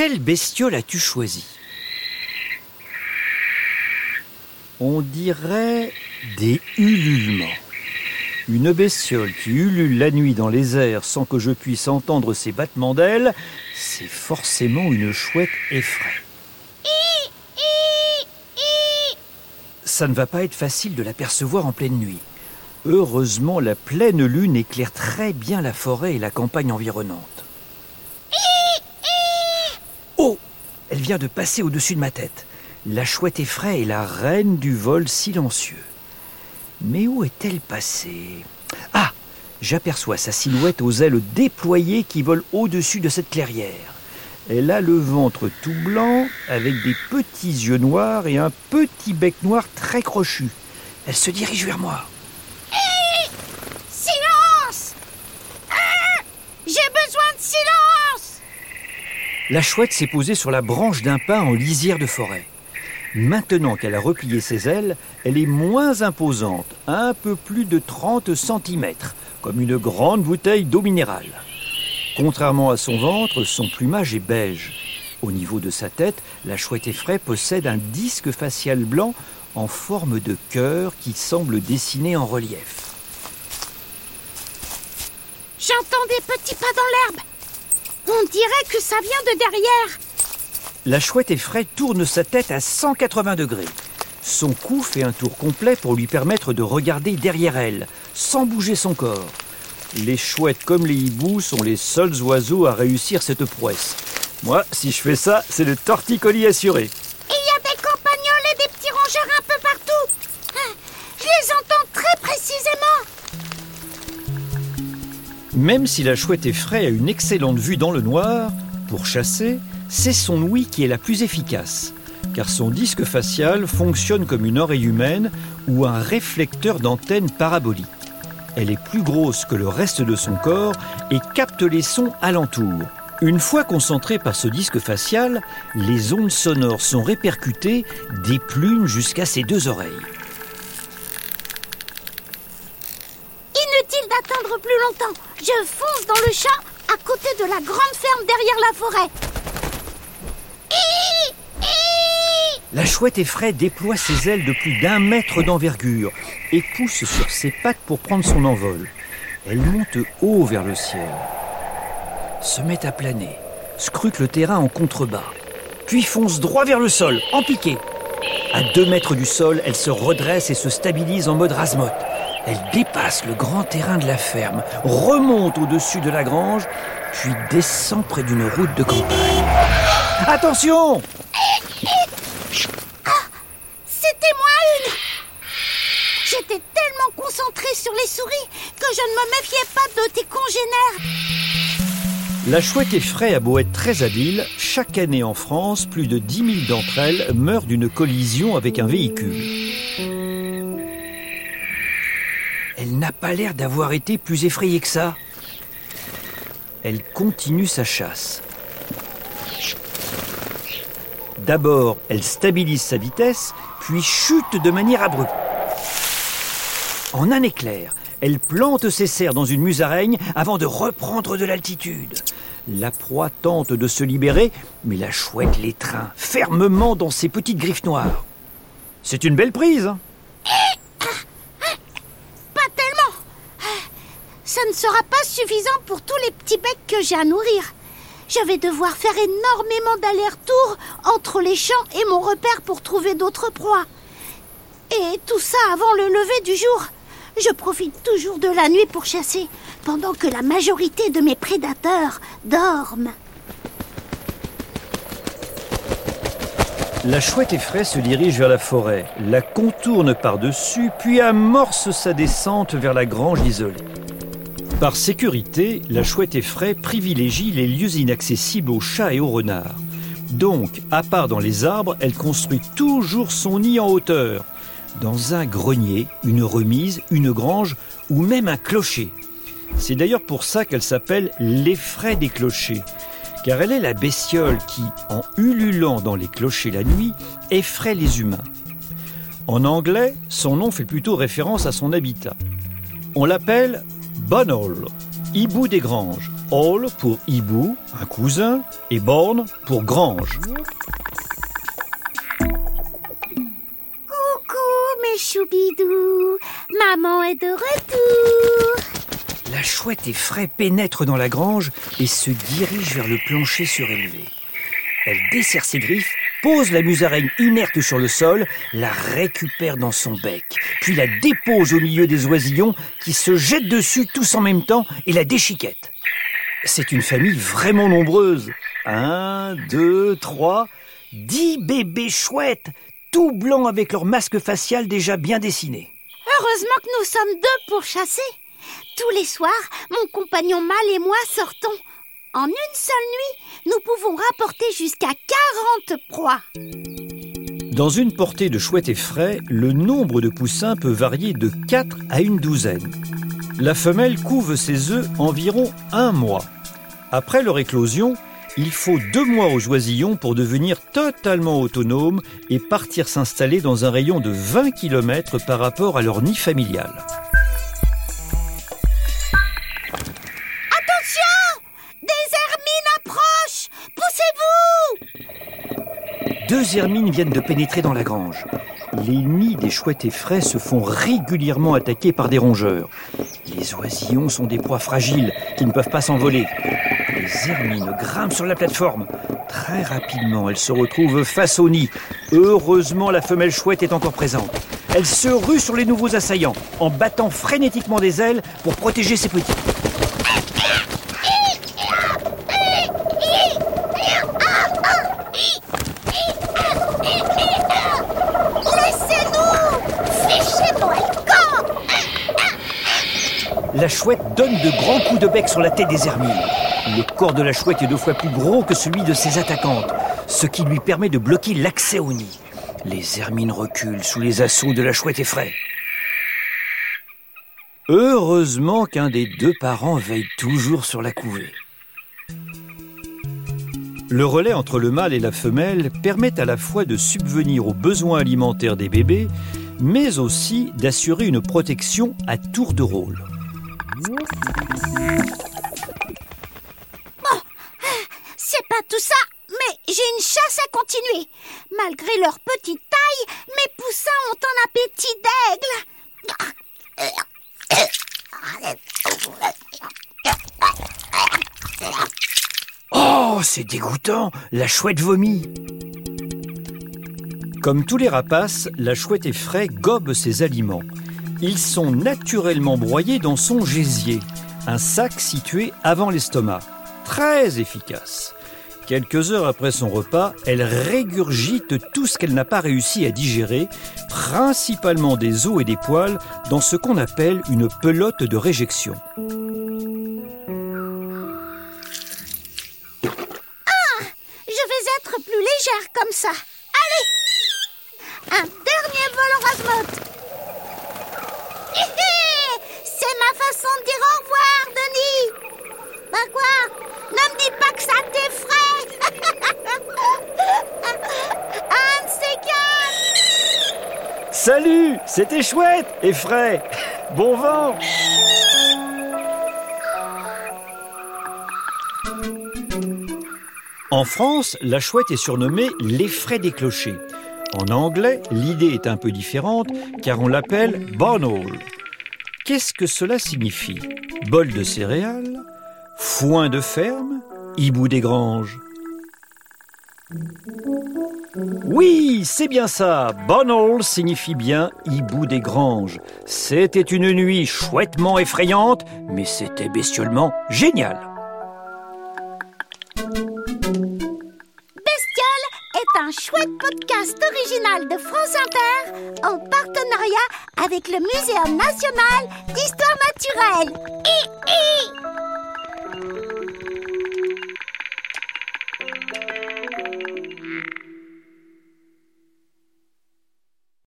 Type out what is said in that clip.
Quelle bestiole as-tu choisi On dirait des ululements. Une bestiole qui ulule la nuit dans les airs sans que je puisse entendre ses battements d'ailes, c'est forcément une chouette effraie. Ça ne va pas être facile de l'apercevoir en pleine nuit. Heureusement, la pleine lune éclaire très bien la forêt et la campagne environnante. Oh Elle vient de passer au-dessus de ma tête. La chouette effraie est la reine du vol silencieux. Mais où est-elle passée? Ah J'aperçois sa silhouette aux ailes déployées qui volent au-dessus de cette clairière. Elle a le ventre tout blanc, avec des petits yeux noirs et un petit bec noir très crochu. Elle se dirige vers moi. Hé Silence Ah J'ai besoin de silence La chouette s'est posée sur la branche d'un pin en lisière de forêt. Maintenant qu'elle a replié ses ailes, elle est moins imposante, un peu plus de 30 cm, comme une grande bouteille d'eau minérale. Contrairement à son ventre, son plumage est beige. Au niveau de sa tête, la chouette effraie possède un disque facial blanc en forme de cœur qui semble dessiné en relief. J'entends des petits pas dans l'herbe. On dirait que ça vient de derrière. La chouette effraie tourne sa tête à 180 degrés. Son cou fait un tour complet pour lui permettre de regarder derrière elle, sans bouger son corps. Les chouettes comme les hiboux sont les seuls oiseaux à réussir cette prouesse. Moi, si je fais ça, c'est le torticolis assuré. Même si la chouette effraie a une excellente vue dans le noir, pour chasser, c'est son ouïe qui est la plus efficace, car son disque facial fonctionne comme une oreille humaine ou un réflecteur d'antenne parabolique. Elle est plus grosse que le reste de son corps et capte les sons alentour. Une fois concentrée par ce disque facial, les ondes sonores sont répercutées des plumes jusqu'à ses deux oreilles. Plus longtemps. Je fonce dans le champ à côté de la grande ferme derrière la forêt. La chouette effraie déploie ses ailes de plus d'un mètre d'envergure et pousse sur ses pattes pour prendre son envol. Elle monte haut vers le ciel, se met à planer, scrute le terrain en contrebas, puis fonce droit vers le sol, en piqué. À deux mètres du sol, elle se redresse et se stabilise en mode rasmote. Elle dépasse le grand terrain de la ferme, remonte au-dessus de la grange, puis descend près d'une route de campagne. Attention C'était moi une. J'étais tellement concentrée sur les souris que je ne me méfiais pas de tes congénères. La chouette effraie a beau être très habile, chaque année en France, plus de 10 000 d'entre elles meurent d'une collision avec un véhicule. N'a pas l'air d'avoir été plus effrayée que ça. Elle continue sa chasse. D'abord, elle stabilise sa vitesse, puis chute de manière abrupte. En un éclair, elle plante ses serres dans une musaraigne avant de reprendre de l'altitude. La proie tente de se libérer, mais la chouette l'étreint fermement dans ses petites griffes noires. C'est une belle prise. hein Pas tellement. Ça ne sera pas suffisant pour tous les petits becs que j'ai à nourrir. Je vais devoir faire énormément d'allers-retours entre les champs et mon repère pour trouver d'autres proies. Et tout ça avant le lever du jour. Je profite toujours de la nuit pour chasser, pendant que la majorité de mes prédateurs dorment. La chouette effraie se dirige vers la forêt, la contourne par-dessus, puis amorce sa descente vers la grange isolée. Par sécurité, la chouette effraie privilégie les lieux inaccessibles aux chats et aux renards. Donc, à part dans les arbres, elle construit toujours son nid en hauteur, dans un grenier, une remise, une grange ou même un clocher. C'est d'ailleurs pour ça qu'elle s'appelle l'effraie des clochers, car elle est la bestiole qui, en ululant dans les clochers la nuit, effraie les humains. En anglais, son nom fait plutôt référence à son habitat. On l'appelle Bonhole, hibou des granges, Hall pour hibou, un cousin, et Born pour grange. Coucou mes choubidous, maman est de retour. La chouette effraie pénètre dans la grange et se dirige vers le plancher surélevé. Elle desserre ses griffes, pose la musaraigne inerte sur le sol, la récupère dans son bec, puis la dépose au milieu des oisillons qui se jettent dessus tous en même temps et la déchiquettent. C'est une famille vraiment nombreuse. Un, deux, trois, dix bébés chouettes, tout blancs avec leur masque facial déjà bien dessiné. Heureusement que nous sommes deux pour chasser. Tous les soirs, mon compagnon mâle et moi sortons. En une seule nuit, nous pouvons rapporter jusqu'à 40 proies. Dans une portée de chouettes et frais, le nombre de poussins peut varier de 4 à une douzaine. La femelle couve ses œufs environ un mois. Après leur éclosion, il faut deux mois aux oisillons pour devenir totalement autonomes et partir s'installer dans un rayon de 20 km par rapport à leur nid familial. Deux hermines viennent de pénétrer dans la grange. Les nids des chouettes et frais se font régulièrement attaquer par des rongeurs. Les oisillons sont des proies fragiles qui ne peuvent pas s'envoler. Les hermines grimpent sur la plateforme. Très rapidement, elles se retrouvent face au nid. Heureusement, la femelle chouette est encore présente. Elle se rue sur les nouveaux assaillants en battant frénétiquement des ailes pour protéger ses petits. La chouette donne de grands coups de bec sur la tête des hermines. Le corps de la chouette est deux fois plus gros que celui de ses attaquantes, ce qui lui permet de bloquer l'accès au nid. Les hermines reculent sous les assauts de la chouette effraie. Heureusement qu'un des deux parents veille toujours sur la couvée. Le relais entre le mâle et la femelle permet à la fois de subvenir aux besoins alimentaires des bébés, mais aussi d'assurer une protection à tour de rôle. C'est pas tout ça, mais j'ai une chasse à continuer. Malgré leur petite taille, mes poussins ont un appétit d'aigle. Oh, c'est dégoûtant La chouette vomit Comme tous les rapaces, la chouette effraie gobe ses aliments. Ils sont naturellement broyés dans son gésier, un sac situé avant l'estomac. Très efficace. Quelques heures après son repas, elle régurgite tout ce qu'elle n'a pas réussi à digérer, principalement des os et des poils, dans ce qu'on appelle une pelote de réjection. Je vais être plus légère comme ça. Allez Un dernier vol au rase-motte. C'est ma façon de dire au revoir, Denis. Bah quoi? Ne me dis pas que ça t'effraie. Un de ces quatre Salut! C'était chouette et frais Bon vent. En France, la chouette est surnommée l'effraie des clochers. En anglais, l'idée est un peu différente car on l'appelle barnaule. Qu'est-ce que cela signifie? Bol de céréales Foin de ferme Hibou des granges Oui, c'est bien ça. Barnaule signifie bien hibou des granges. C'était une nuit chouettement effrayante, mais c'était bestiolement génial. Chouette podcast original de France Inter en partenariat avec le Muséum national d'histoire naturelle. Hi, hi